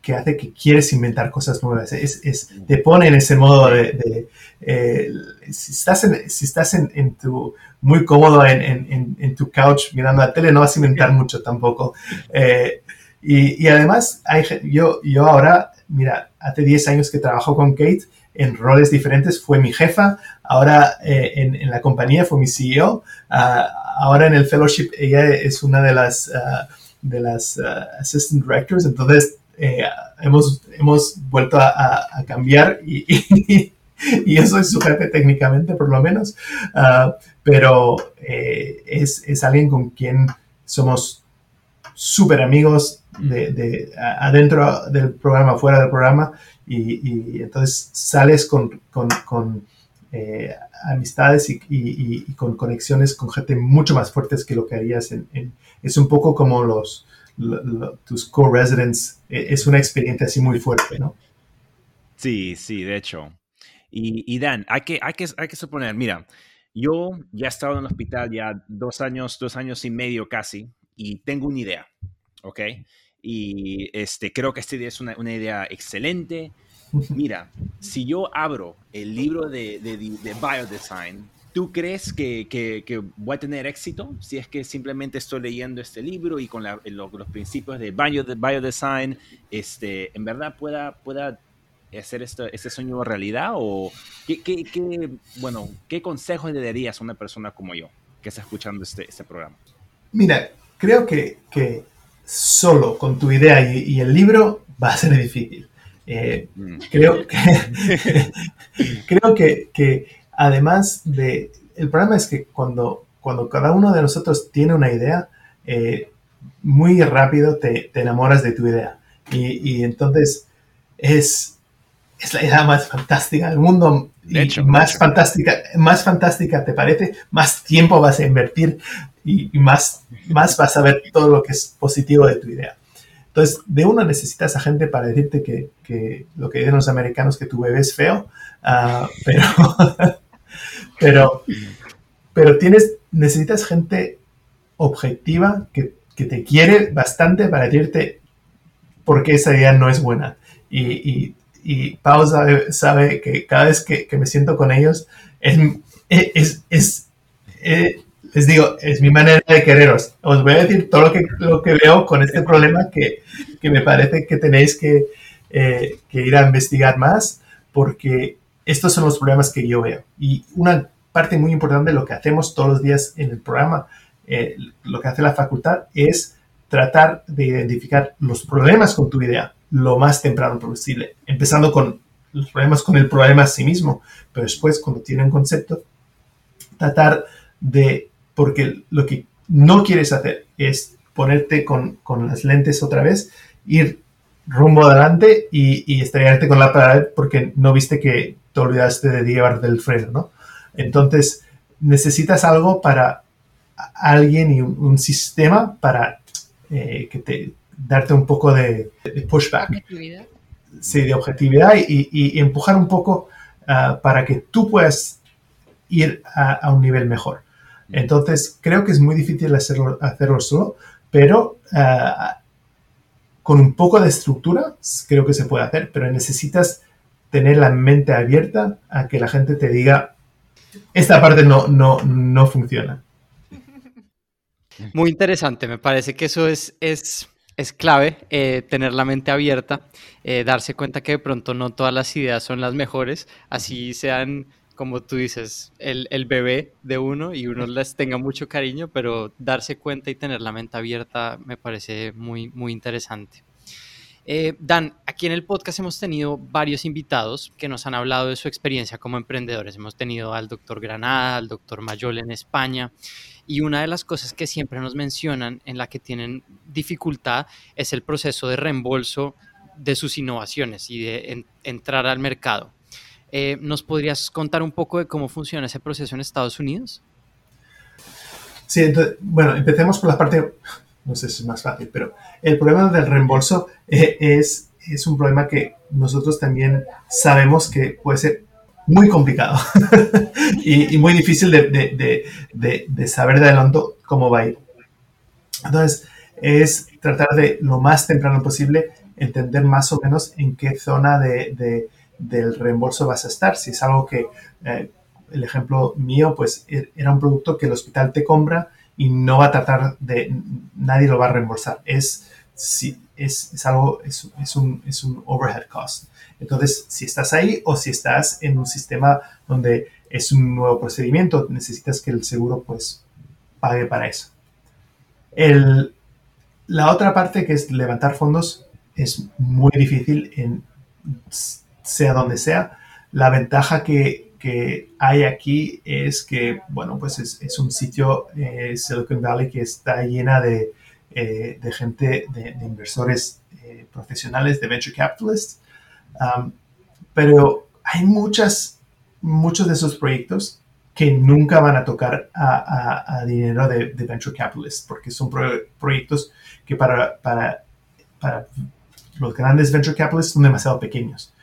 que hace que quieres inventar cosas nuevas. Es, te pone en ese modo de, eh, si estás, en, si estás en, tu, muy cómodo en, tu couch mirando la tele, no vas a inventar mucho tampoco. Eh, y, además, yo, yo ahora, mira, hace 10 años que trabajo con Kate en roles diferentes, fue mi jefa, ahora eh, en, la compañía fue mi CEO, ah, ahora en el fellowship ella es una de las, ah, de las ah, assistant directors, entonces eh, hemos, hemos vuelto a, cambiar <laughs> y, y, yo soy su jefe técnicamente por lo menos, pero eh, es, es, alguien con quien somos súper amigos de, de, adentro del programa, fuera del programa, y, entonces sales con, con, eh, amistades y, con conexiones con gente mucho más fuertes que lo que harías en, es un poco como los, tus co-residents, e, es una experiencia así muy fuerte, ¿no? Sí, sí, de hecho. Y, Dan, hay que, hay, que, hay que suponer, mira, yo ya he estado en el hospital ya dos años, dos años y medio casi, y tengo una idea, ¿ok? Y este, creo que esta idea es una, una idea excelente. <laughs> Mira, si yo abro el libro de, de, de Biodesign, ¿tú crees que, que, voy a tener éxito si es que simplemente estoy leyendo este libro y con los principios de Biodesign, este, en verdad pueda, pueda hacer esto, este sueño realidad? ¿O qué, qué, qué, bueno, qué consejos le darías a una persona como yo que está escuchando este, este programa? Mira, creo que, que solo con tu idea y, el libro va a ser difícil. Eh, mm. Creo, que, <laughs> creo que, que, además de... El problema es que cuando, cuando cada uno de nosotros tiene una idea, eh, muy rápido te, te, enamoras de tu idea. Y, y entonces es, es, la idea más fantástica del mundo. más fantástica, más fantástica te parece, más tiempo vas a invertir y, más, más vas a ver todo lo que es positivo de tu idea. Entonces, de uno necesitas a gente para decirte que, que lo que dicen los americanos, que tu bebé es feo, uh, pero, <laughs> pero, pero tienes, necesitas gente objetiva que, que, te quiere bastante para decirte por qué esa idea no es buena. Y, y, y Pau sabe, que cada vez que, que, me siento con ellos, es, es eh, les digo, es mi manera de quereros. Os voy a decir todo lo que, lo que veo con este problema que, que me parece que tenéis que, eh, que, ir a investigar más porque estos son los problemas que yo veo. Y una parte muy importante de lo que hacemos todos los días en el programa, eh, lo que hace la facultad es tratar de identificar los problemas con tu idea lo más temprano posible, empezando con los problemas con el problema a sí mismo, pero después cuando tiene un concepto, tratar de porque lo que no quieres hacer es ponerte con, con las lentes otra vez, ir rumbo adelante y, y, estrellarte con la pared porque no viste que te olvidaste de llevar del freno, ¿no? Entonces, necesitas algo para alguien y un, sistema para eh, que te darte un poco de, pushback. Objetividad. Sí, de objetividad y, y empujar un poco uh, para que tú puedas ir a, a un nivel mejor. Entonces, creo que es muy difícil hacerlo, hacerlo solo, pero eh, con un poco de estructura creo que se puede hacer, pero necesitas tener la mente abierta a que la gente te diga, esta parte no, no, no funciona. Muy interesante, me parece que eso es, es, es clave, eh, tener la mente abierta, eh, darse cuenta que de pronto no todas las ideas son las mejores, así sean como tú dices, el, bebé de uno y uno les tenga mucho cariño, pero darse cuenta y tener la mente abierta me parece muy, muy interesante. Eh, Dan, aquí en el podcast hemos tenido varios invitados que nos han hablado de su experiencia como emprendedores. Hemos tenido al doctor Granada, al doctor Mayol en España, y una de las cosas que siempre nos mencionan en la que tienen dificultad es el proceso de reembolso de sus innovaciones y de entrar al mercado. Eh, ¿Nos podrías contar un poco de cómo funciona ese proceso en Estados Unidos? Sí, entonces, bueno, empecemos por la parte, no sé si es más fácil, pero el problema del reembolso eh, es, es un problema que nosotros también sabemos que puede ser muy complicado <laughs> y, muy difícil de, de, de, de, saber de adelanto cómo va a ir. Entonces, es tratar de lo más temprano posible entender más o menos en qué zona de, del reembolso vas a estar. Si es algo que, eh, el ejemplo mío, pues e, era un producto que el hospital te compra y no va a tratar de, nadie lo va a reembolsar. Es, si, es, es algo, es, es, un, es un overhead cost. Entonces, si estás ahí o si estás en un sistema donde es un nuevo procedimiento, necesitas que el seguro pues pague para eso. El, la otra parte que es levantar fondos es muy difícil en sea donde sea. La ventaja que, hay aquí es que, bueno, pues es, un sitio, eh, Silicon Valley, que está llena de, eh, gente, de, inversores eh, profesionales, de venture capitalists. Um, pero hay muchas, muchos de esos proyectos que nunca van a tocar a, dinero de, venture capitalists, porque son proyectos que para, para, para los grandes venture capitalists son demasiado pequeños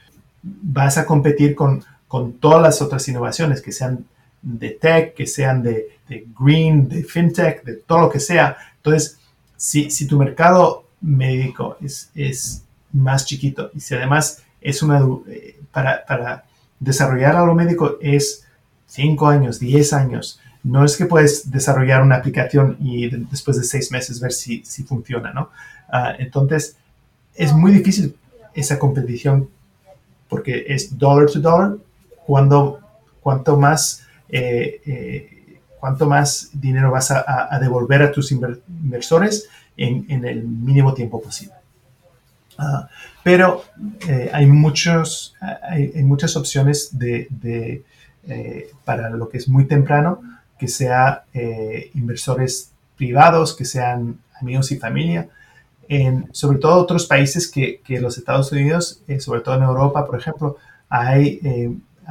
vas a competir con, con todas las otras innovaciones, que sean de tech, que sean de, green, de fintech, de todo lo que sea. Entonces, si, si tu mercado médico es, es, más chiquito y si además es una, eh, para, para desarrollar algo médico es 5 años, 10 años, no es que puedes desarrollar una aplicación y después de 6 meses ver si, si funciona, ¿no? Uh, entonces, es muy difícil esa competición porque es dollar to dollar, cuanto más, eh, eh, cuánto más dinero vas a, devolver a tus inversores en, el mínimo tiempo posible. Ah, pero eh, hay, muchos, hay, muchas opciones de, eh, para lo que es muy temprano, que sea inversores privados, que sean amigos y familia, en sobre todo otros países que, los Estados Unidos, sobre todo en Europa, por ejemplo, hay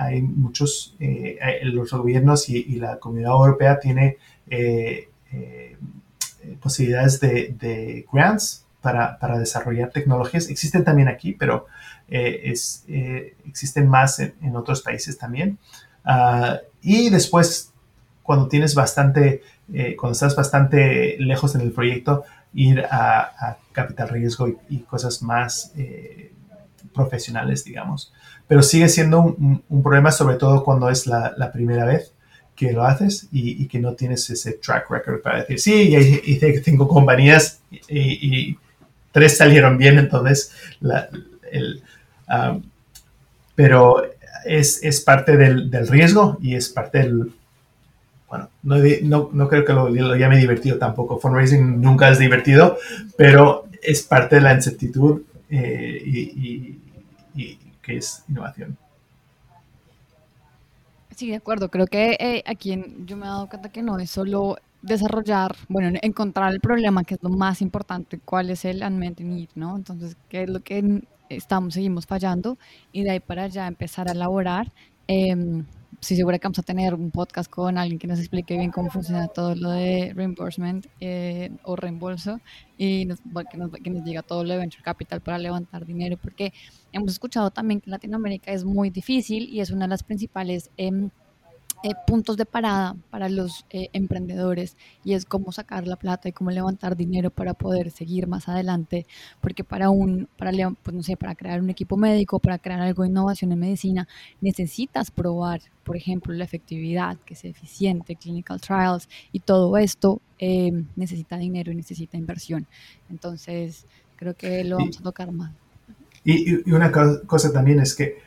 hay muchos, eh, los gobiernos y, la comunidad europea tiene eh, eh, posibilidades de, grants para, desarrollar tecnologías. Existen también aquí, pero existen más en, otros países también. Ah, y después, cuando tienes bastante, cuando estás bastante lejos en el proyecto, ir a, capital riesgo y cosas más profesionales, digamos. Pero sigue siendo un, problema sobre todo cuando es la, primera vez que lo haces y, que no tienes ese track record para decir, sí, hice cinco compañías y, tres salieron bien, entonces, el, um, pero es, es parte del, del, riesgo y es parte del... Bueno, no, no, no creo que lo, lo, llame divertido tampoco. Fundraising nunca es divertido, pero es parte de la incertidumbre eh, y, que es innovación. Sí, de acuerdo. Creo que eh, aquí yo me he dado cuenta que no es solo desarrollar, bueno, encontrar el problema, que es lo más importante, cuál es el unmet need, ¿no? Entonces, qué es lo que estamos, seguimos fallando y de ahí para allá empezar a elaborar eh, sí seguro que vamos a tener un podcast con alguien que nos explique bien cómo funciona todo lo de reimbursement eh, o reembolso y nos, que, nos, que, nos, diga todo lo de venture capital para levantar dinero, porque hemos escuchado también que en Latinoamérica es muy difícil y es una de las principales... Eh, eh, puntos de parada para los eh, emprendedores y es cómo sacar la plata y cómo levantar dinero para poder seguir más adelante, porque para un, para, pues no sé, para crear un equipo médico, para crear algo de innovación en medicina, necesitas probar, por ejemplo, la efectividad, que sea eficiente, clinical trials y todo esto eh, necesita dinero y necesita inversión. Entonces, creo que lo vamos a tocar más. Y, y una cosa también es que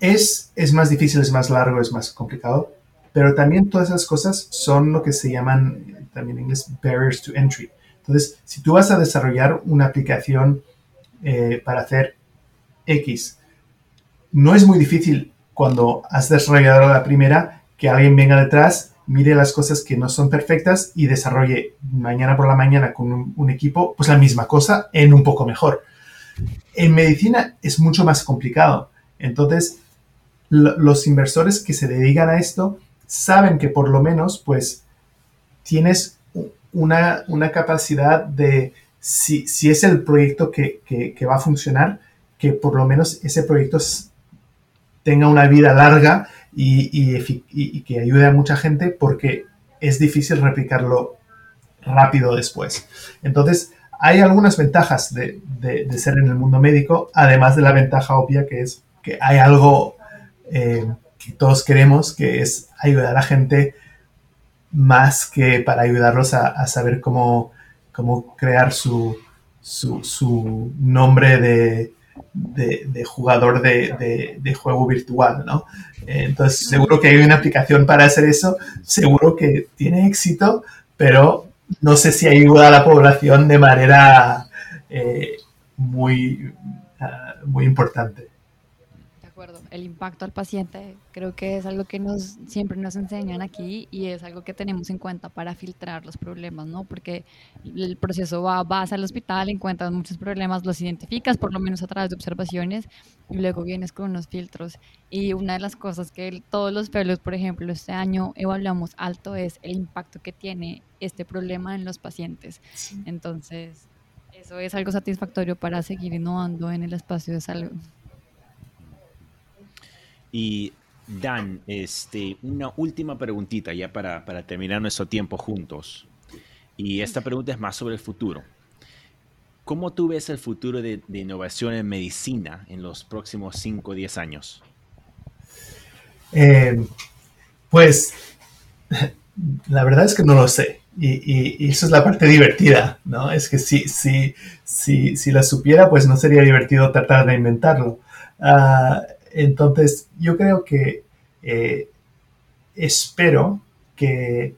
es, es más difícil, es más largo, es más complicado, pero también todas esas cosas son lo que se llaman también en inglés barriers to entry. Entonces, si tú vas a desarrollar una aplicación eh, para hacer X, no es muy difícil cuando has desarrollado la primera que alguien venga detrás, mire las cosas que no son perfectas y desarrolle mañana por la mañana con un, un equipo, pues la misma cosa en un poco mejor. En medicina es mucho más complicado. Entonces, los inversores que se dedican a esto saben que por lo menos pues tienes una, capacidad de, si, es el proyecto que, va a funcionar, que por lo menos ese proyecto tenga una vida larga y, que ayude a mucha gente porque es difícil replicarlo rápido después. Entonces, hay algunas ventajas de, de ser en el mundo médico, además de la ventaja obvia que es que hay algo eh, que todos queremos, que es ayudar a gente más que para ayudarlos a, saber cómo, cómo crear su, su, nombre de, de, jugador de, de, juego virtual, ¿no? Entonces, seguro que hay una aplicación para hacer eso, seguro que tiene éxito, pero no sé si ayuda a la población de manera eh, muy, ah, muy importante el impacto al paciente creo que es algo que nos siempre nos enseñan aquí y es algo que tenemos en cuenta para filtrar los problemas, ¿no? Porque el proceso va, vas al hospital, encuentras muchos problemas, los identificas por lo menos a través de observaciones y luego vienes con unos filtros. Y una de las cosas que todos los fellows, por ejemplo, este año evaluamos alto es el impacto que tiene este problema en los pacientes. Entonces, eso es algo satisfactorio para seguir innovando en el espacio de salud. Y Dan, este, una última preguntita ya para, terminar nuestro tiempo juntos. Y esta pregunta es más sobre el futuro. ¿Cómo tú ves el futuro de, innovación en medicina en los próximos 5 o 10 años? Eh, pues <laughs> la verdad es que no lo sé. Y, eso es la parte divertida, ¿no? Es que si, si, si, si la supiera, pues no sería divertido tratar de inventarlo. Uh, entonces, yo creo que eh, espero que,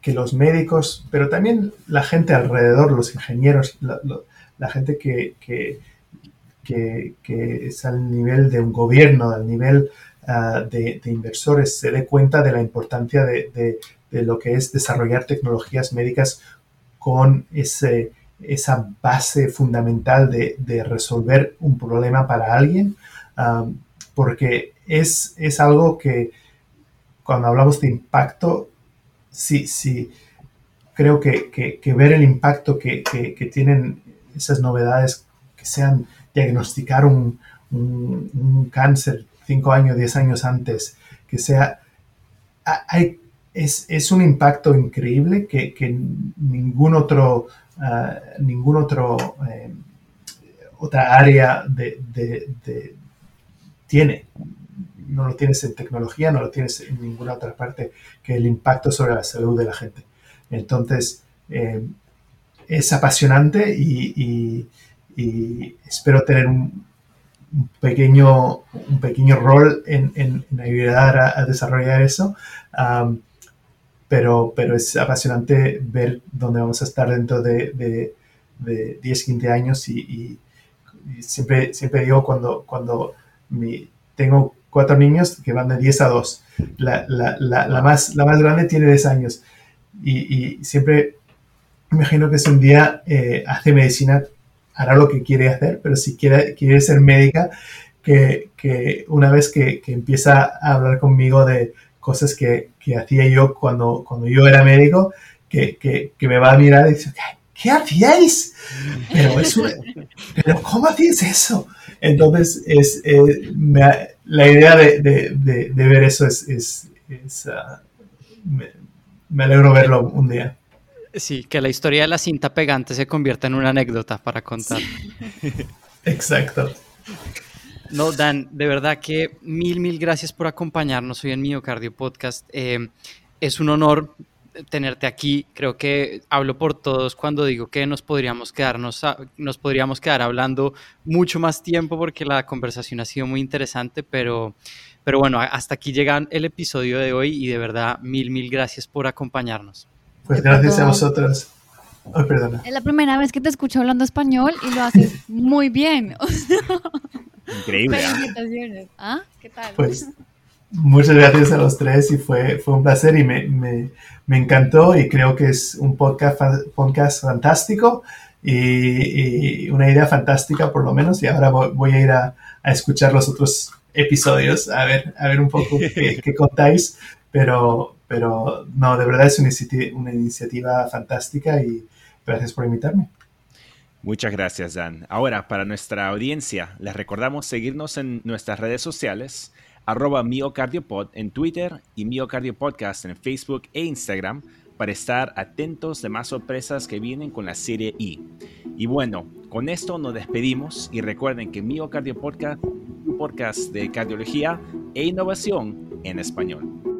que los médicos, pero también la gente alrededor, los ingenieros, la, gente que, que, es al nivel de un gobierno, al nivel ah, de, inversores, se dé cuenta de la importancia de, lo que es desarrollar tecnologías médicas con ese, esa base fundamental de, resolver un problema para alguien, ah, porque es, es algo que cuando hablamos de impacto, sí, sí, creo que, ver el impacto que, tienen esas novedades, que sean diagnosticar un, cáncer cinco años, diez años antes, que sea, hay, es, un impacto increíble que, ningún otro, ah, ningún otro, eh, otra área de, tiene no lo tienes en tecnología, no lo tienes en ninguna otra parte que el impacto sobre la salud de la gente. Entonces, eh, es apasionante y, espero tener un, pequeño, un pequeño rol en, ayudar a, desarrollar eso. Pero, pero es apasionante ver dónde vamos a estar dentro de, 10, 15 años y, siempre, siempre digo cuando, cuando mi, tengo cuatro niños que van de 10 a 2. La, más, la más grande tiene 10 años. Y, siempre imagino que si un día eh, hace medicina, hará lo que quiere hacer, pero si quiere, quiere ser médica, que, una vez que, empieza a hablar conmigo de cosas que, hacía yo cuando, cuando yo era médico, que, me va a mirar y dice, ¿qué, hacíais? Pero, pero ¿cómo hacíais eso? Entonces, es, eh, la idea de, ver eso es, ah, me, alegro verlo un día. Sí, que la historia de la cinta pegante se convierta en una anécdota para contar. <laughs> Exacto. No, Dan, de verdad que mil, mil gracias por acompañarnos hoy en Miocardio Podcast. Eh, es un honor tenerte aquí. Creo que hablo por todos cuando digo que nos podríamos quedarnos, nos podríamos quedar hablando mucho más tiempo porque la conversación ha sido muy interesante, pero, pero bueno, hasta aquí llega el episodio de hoy y de verdad mil, mil gracias por acompañarnos. Pues gracias a vosotros. perdona. Es la primera vez que te escucho hablando español y lo haces muy bien. <laughs> Increíble. ¿ah? Felicitaciones. ¿Ah? ¿Qué tal? Pues Muchas gracias a los tres y fue, fue un placer y me, me, me encantó y creo que es un podcast, podcast fantástico y, una idea fantástica por lo menos y ahora voy, a ir a, a, escuchar los otros episodios a ver, a ver un poco <laughs> qué, qué, contáis, pero, pero no, de verdad es una iniciativa fantástica y gracias por invitarme. Muchas gracias, Dan. Ahora, para nuestra audiencia, les recordamos seguirnos en nuestras redes sociales arroba miocardiopod en Twitter y miocardiopodcast en Facebook e Instagram para estar atentos de más sorpresas que vienen con la serie I. Y bueno, con esto nos despedimos y recuerden que Miocardio Podcast un podcast de cardiología e innovación en español.